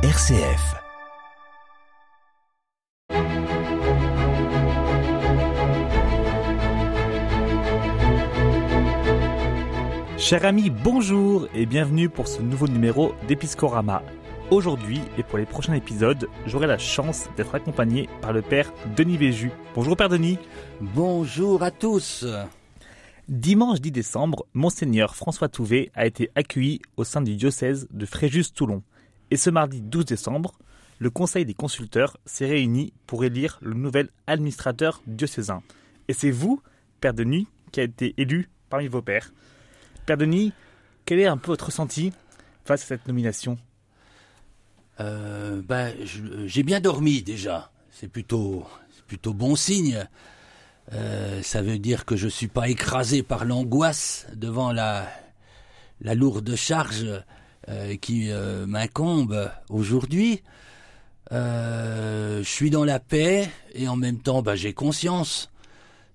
RCF. Chers amis, bonjour et bienvenue pour ce nouveau numéro d'Episcorama. Aujourd'hui et pour les prochains épisodes, j'aurai la chance d'être accompagné par le père Denis Véju. Bonjour père Denis. Bonjour à tous. Dimanche 10 décembre, monseigneur François Touvet a été accueilli au sein du diocèse de Fréjus-Toulon. Et ce mardi 12 décembre, le Conseil des consulteurs s'est réuni pour élire le nouvel administrateur diocésain. Et c'est vous, Père Denis, qui a été élu parmi vos pères. Père Denis, quel est un peu votre ressenti face à cette nomination? Euh, ben, J'ai bien dormi déjà. C'est plutôt, bon signe. Euh, ça veut dire que je ne suis pas écrasé par l'angoisse devant la lourde charge euh, qui euh, m'incombe aujourd'hui. je suis dans la paix et en même temps, ben, j'ai conscience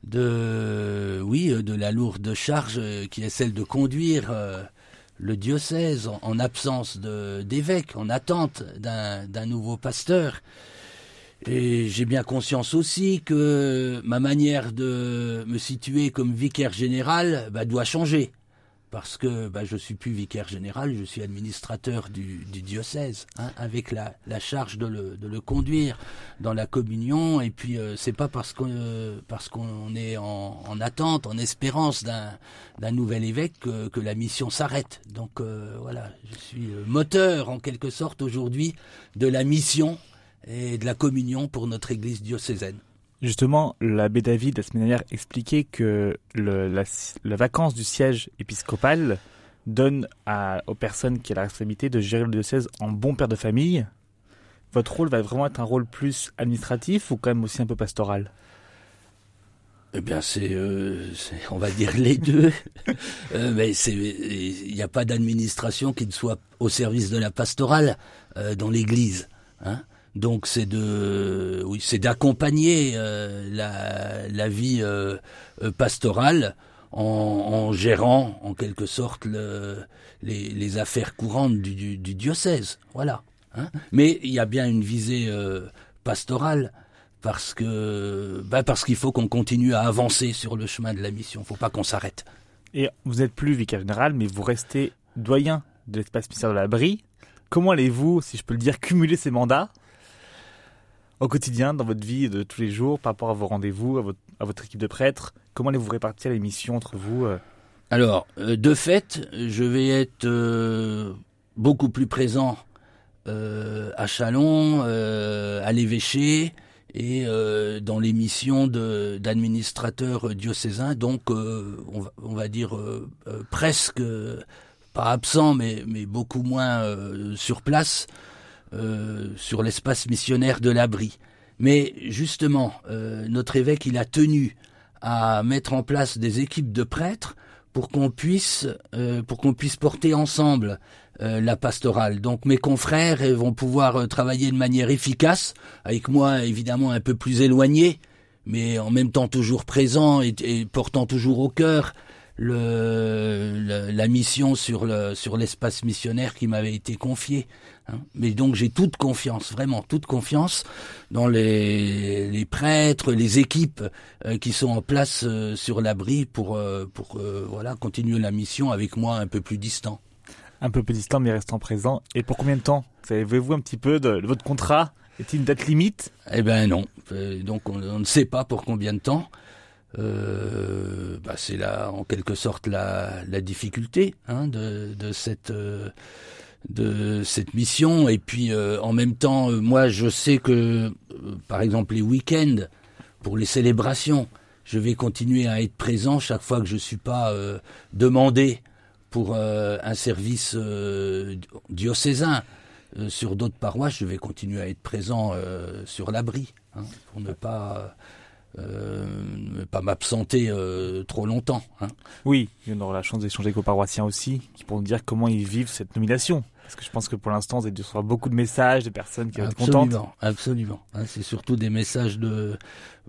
de, oui, de la lourde charge qui est celle de conduire le diocèse en, absence d'évêque, en attente d'un nouveau pasteur. Et j'ai bien conscience aussi que ma manière de me situer comme vicaire général bah, doit changer. Parce que bah, je suis plus vicaire général, je suis administrateur du, diocèse, hein, avec la, charge de le, conduire dans la communion. Et puis euh, c'est pas parce qu'on qu'on est en, attente, en espérance d'un nouvel évêque que, la mission s'arrête. Donc euh, voilà, je suis moteur en quelque sorte aujourd'hui de la mission et de la communion pour notre Église diocésaine. Justement, l'abbé David, la semaine dernière, expliquait que la, vacance du siège épiscopal donne aux personnes qui ont la responsabilité de gérer le diocèse en bon père de famille. Votre rôle va vraiment être un rôle plus administratif ou quand même aussi un peu pastoral? Eh bien, c'est, euh, on va dire les deux. Euh, mais c'est, il n'y a pas d'administration qui ne soit au service de la pastorale euh, dans l'Église. Hein donc c'est de, oui, c'est d'accompagner euh, la, la, vie euh, euh, pastorale en, gérant en quelque sorte le, les, affaires courantes du, diocèse. Voilà. Hein Mais il y a bien une visée pastorale parce que, bah parce qu'il faut qu'on continue à avancer sur le chemin de la mission. Il ne faut pas qu'on s'arrête. Et vous n'êtes plus vicaire général, mais vous restez doyen de l'espace ministère de la Brie. Comment allez-vous, si je peux le dire, cumuler ces mandats? Au quotidien, dans votre vie de tous les jours, par rapport à vos rendez-vous, à votre, équipe de prêtres Comment allez-vous répartir les missions entre vous euh? Alors, euh, de fait, je vais être euh, beaucoup plus présent à Chalon, à l'évêché et dans les missions d'administrateurs diocésains, donc on va, dire presque pas absent, mais beaucoup moins sur place euh, sur l'espace missionnaire de l'abri. Mais justement, euh, notre évêque, il a tenu à mettre en place des équipes de prêtres pour qu'on puisse, euh, pour qu'on puisse porter ensemble la pastorale. Donc mes confrères vont pouvoir travailler de manière efficace, avec moi évidemment un peu plus éloigné, mais en même temps toujours présent et, et portant toujours au cœur le, la mission sur le sur l'espace missionnaire qui m'avait été confié. Hein. Mais donc j'ai toute confiance, vraiment toute confiance dans les, les prêtres, les équipes euh, qui sont en place euh, sur l'abri pour euh, pour voilà continuer la mission avec moi un peu plus distant. Un peu plus distant mais restant présent. Et pour combien de temps? Savez-vous un petit peu de, votre contrat? Est-il une date limite? Eh ben non. donc on, on, ne sait pas pour combien de temps. Euh, bah c'est là en quelque sorte la, difficulté hein, de, de, cette euh, de cette mission. Et puis euh, en même temps moi je sais que par exemple les week-ends pour les célébrations je vais continuer à être présent chaque fois que je suis pas demandé pour un service diocésain. Sur d'autres paroisses je vais continuer à être présent sur l'abri hein, pour ne pas euh, pas m'absenter euh, trop longtemps. Hein. Oui, on aura la chance d'échanger avec vos paroissiens aussi, qui pourront nous dire comment ils vivent cette nomination. Parce que je pense que pour l'instant, vous avez dû recevoir beaucoup de messages de personnes qui vont être contentes. Absolument, hein, c'est surtout des messages de,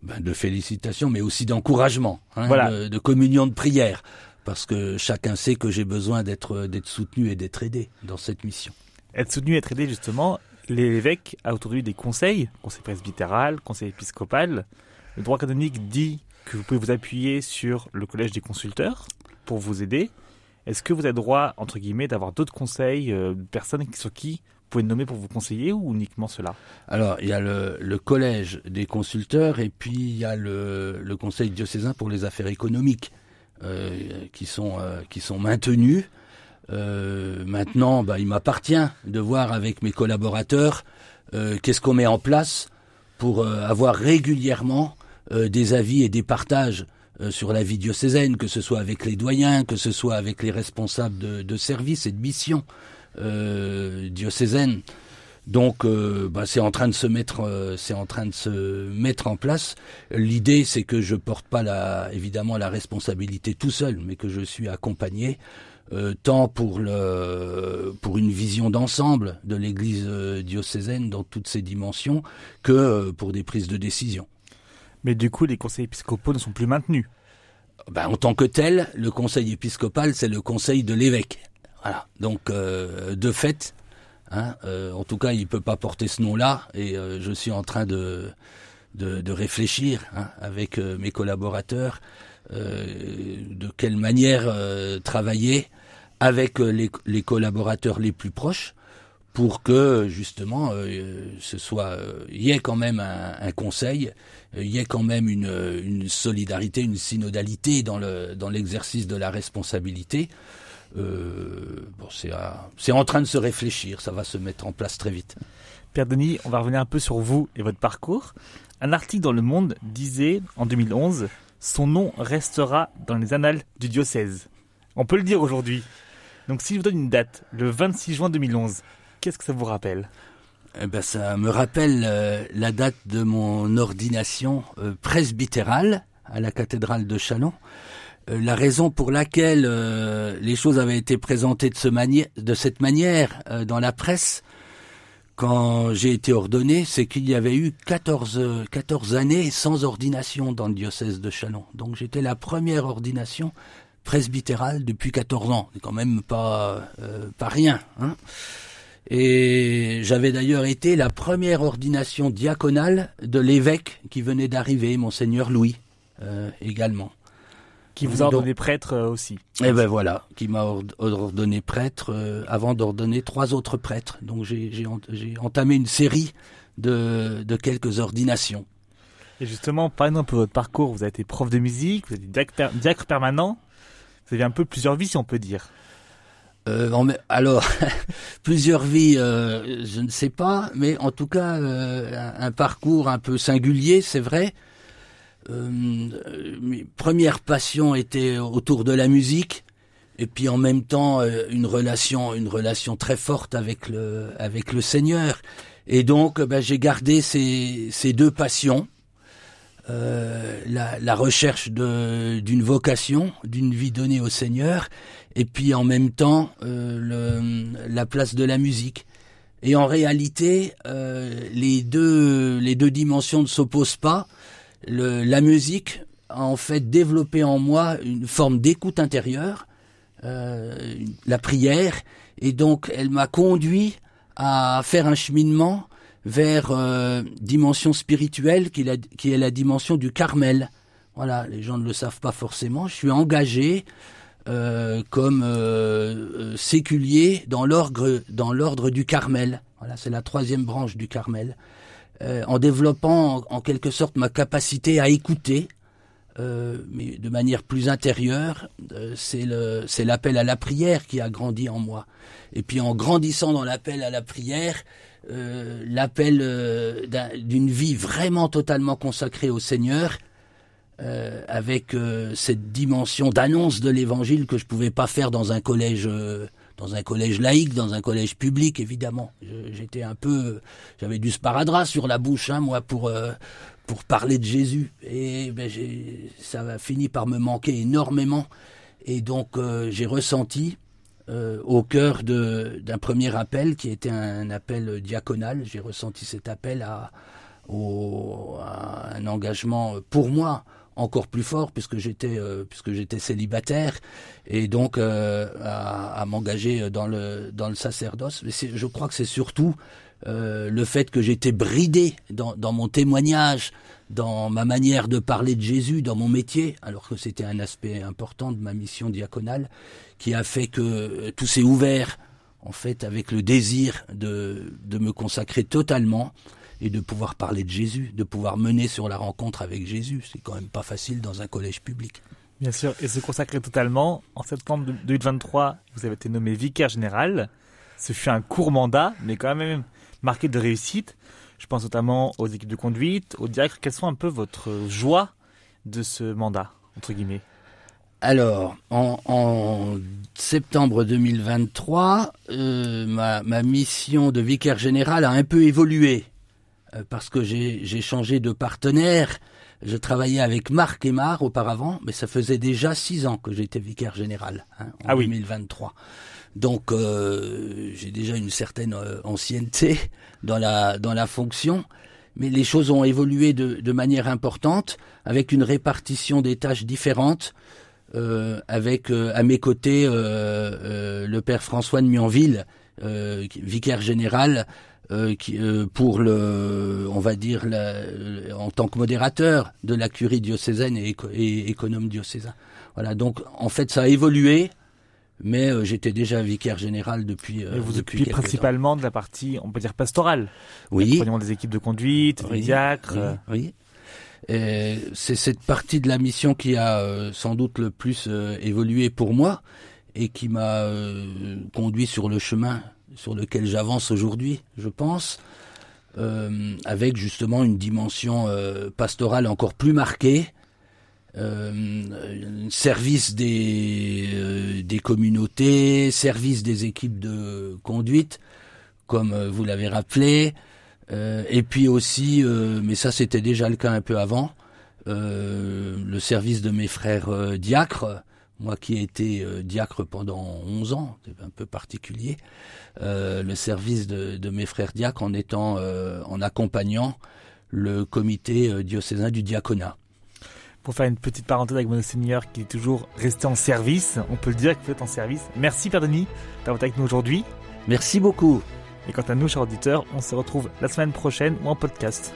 ben, de félicitations, mais aussi d'encouragement, hein, de, de, communion de prière, parce que chacun sait que j'ai besoin d'être d'être soutenu et d'être aidé dans cette mission. Être soutenu, et être aidé, justement, L'évêque a aujourd'hui des conseils, conseil presbytéral, conseil épiscopal. Le droit canonique dit que vous pouvez vous appuyer sur le collège des consulteurs pour vous aider. Est-ce que vous avez droit, entre guillemets, d'avoir d'autres conseils, euh, personnes sur qui vous pouvez nommer pour vous conseiller ou uniquement cela? Alors, il y a le, collège des consulteurs et puis il y a le, conseil diocésain pour les affaires économiques euh, qui, sont, euh, qui sont maintenus. maintenant, bah, il m'appartient de voir avec mes collaborateurs qu'est-ce qu'on met en place pour avoir régulièrement des avis et des partages euh, sur la vie diocésaine, que ce soit avec les doyens, que ce soit avec les responsables de, de services et de missions euh, diocésaines. Donc, euh, bah, c'est en train de se mettre, euh, c'est en train de se mettre en place. L'idée, c'est que je porte pas la, évidemment la responsabilité tout seul, mais que je suis accompagné tant pour le, pour une vision d'ensemble de l'Église diocésaine dans toutes ses dimensions, que pour des prises de décision. Mais du coup, les conseils épiscopaux ne sont plus maintenus. Ben, en tant que tel, le conseil épiscopal, c'est le conseil de l'évêque. Voilà. Donc, euh, de fait, hein, euh, en tout cas, il peut pas porter ce nom-là, et euh, je suis en train de de, de réfléchir hein, avec mes collaborateurs de quelle manière travailler avec les, les, collaborateurs les plus proches pour que justement euh, ce soit il y ait quand même un, conseil, il y ait quand même une, solidarité, une synodalité dans le dans l'exercice de la responsabilité. Euh, bon, c'est en train de se réfléchir, ça va se mettre en place très vite. Père Denis, on va revenir un peu sur vous et votre parcours. Un article dans Le Monde disait en 2011 son nom restera dans les annales du diocèse. On peut le dire aujourd'hui. Donc si je vous donne une date, le 26 juin 2011, Qu'est-ce que ça vous rappelle eh ben, ça me rappelle euh, la date de mon ordination euh, presbytérale à la cathédrale de Chalon. Euh, la raison pour laquelle les choses avaient été présentées de, ce de cette manière dans la presse quand j'ai été ordonné, c'est qu'il y avait eu 14, 14 années sans ordination dans le diocèse de Chalon. Donc j'étais la première ordination presbytérale depuis 14 ans. C'est quand même pas, pas rien. Hein et j'avais d'ailleurs été la première ordination diaconale de l'évêque qui venait d'arriver, monseigneur Louis, euh, également. Qui vous a ordonné prêtre euh, aussi. Eh ben voilà, qui m'a ordonné prêtre euh, avant d'ordonner trois autres prêtres. Donc j'ai entamé une série de, de quelques ordinations. Et justement, parlez-nous un peu de votre parcours. Vous avez été prof de musique, vous êtes diacre permanent. Vous avez un peu plusieurs vies, si on peut dire. Euh, alors, plusieurs vies, euh, je ne sais pas, mais en tout cas, euh, un, parcours un peu singulier, c'est vrai. mes premières passions étaient autour de la musique, et puis en même temps une relation, une relation très forte avec le, avec le Seigneur. Et donc, ben, j'ai gardé ces, ces deux passions. La, la, recherche d'une vocation, d'une vie donnée au Seigneur, et puis en même temps euh, le, la place de la musique. Et en réalité, euh, les deux les deux dimensions ne s'opposent pas. Le, la musique a en fait développé en moi une forme d'écoute intérieure, euh, la prière, et donc elle m'a conduit à faire un cheminement vers euh, dimension spirituelle qui est, la, dimension du Carmel. Voilà, les gens ne le savent pas forcément. Je suis engagé euh, comme euh, euh, séculier dans l'ordre dans l'ordre du Carmel. Voilà, c'est la troisième branche du Carmel. en développant en, quelque sorte ma capacité à écouter, mais de manière plus intérieure, c'est l'appel à la prière qui a grandi en moi. Et puis en grandissant dans l'appel à la prière, l'appel d'une vie vraiment totalement consacrée au Seigneur, euh, avec euh, cette dimension d'annonce de l'évangile que je pouvais pas faire dans un collège euh, dans un collège laïque, dans un collège public évidemment. J'étais un peu j'avais du sparadrap sur la bouche hein, moi pour pour parler de Jésus et ben, ça a fini par me manquer énormément et donc j'ai ressenti au cœur d'un premier appel qui était un appel diaconal, j'ai ressenti cet appel à, au, à un engagement pour moi encore plus fort puisque j'étais euh, puisque j'étais célibataire et donc euh, à, m'engager dans le dans le sacerdoce. Mais je crois que c'est surtout euh, le fait que j'étais bridé dans, dans mon témoignage, dans ma manière de parler de Jésus, dans mon métier, alors que c'était un aspect important de ma mission diaconale, qui a fait que tout s'est ouvert en fait avec le désir de, de me consacrer totalement et de pouvoir parler de Jésus, de pouvoir mener sur la rencontre avec Jésus. C'est quand même pas facile dans un collège public. Bien sûr, et se consacrer totalement. En septembre 2023, vous avez été nommé vicaire général. Ce fut un court mandat, mais quand même marqué de réussite. Je pense notamment aux équipes de conduite, aux diacres. Quelles sont un peu votre joie de ce mandat, entre guillemets? Alors, en, septembre 2023, euh, ma, ma, mission de vicaire général a un peu évolué. Euh, parce que j'ai changé de partenaire. Je travaillais avec Marc Aymar auparavant, mais ça faisait déjà six ans que j'étais vicaire général hein, en ah 2023. Donc euh, j'ai déjà une certaine euh, ancienneté dans la dans la fonction, mais les choses ont évolué de, de manière importante avec une répartition des tâches différentes. Euh, avec à mes côtés le père François de Mionville, vicaire général, euh, qui, euh, pour le, on va dire, en tant que modérateur de la curie diocésaine et, économe diocésain. Voilà, donc en fait ça a évolué, mais euh, j'étais déjà vicaire général depuis. et vous occupez principalement de la partie, on peut dire pastorale. Oui. des équipes de conduite, des diacres. Oui. C'est cette partie de la mission qui a sans doute le plus évolué pour moi et qui m'a conduit sur le chemin sur lequel j'avance aujourd'hui, je pense, euh, avec justement une dimension euh, pastorale encore plus marquée, euh, service des, des communautés, service des équipes de conduite, comme vous l'avez rappelé, et puis aussi, mais ça c'était déjà le cas un peu avant, le service de mes frères diacres, moi qui ai été diacre pendant 11 ans, c'est un peu particulier, euh, le service de, mes frères diacres en étant euh, en accompagnant le comité euh, diocésain du diaconat. Pour faire une petite parenthèse avec mon Seigneur qui est toujours resté en service, on peut le dire que vous êtes en service. Merci Père Denis d'avoir été avec nous aujourd'hui. Merci beaucoup. Et quant à nous, chers auditeurs, on se retrouve la semaine prochaine ou en podcast.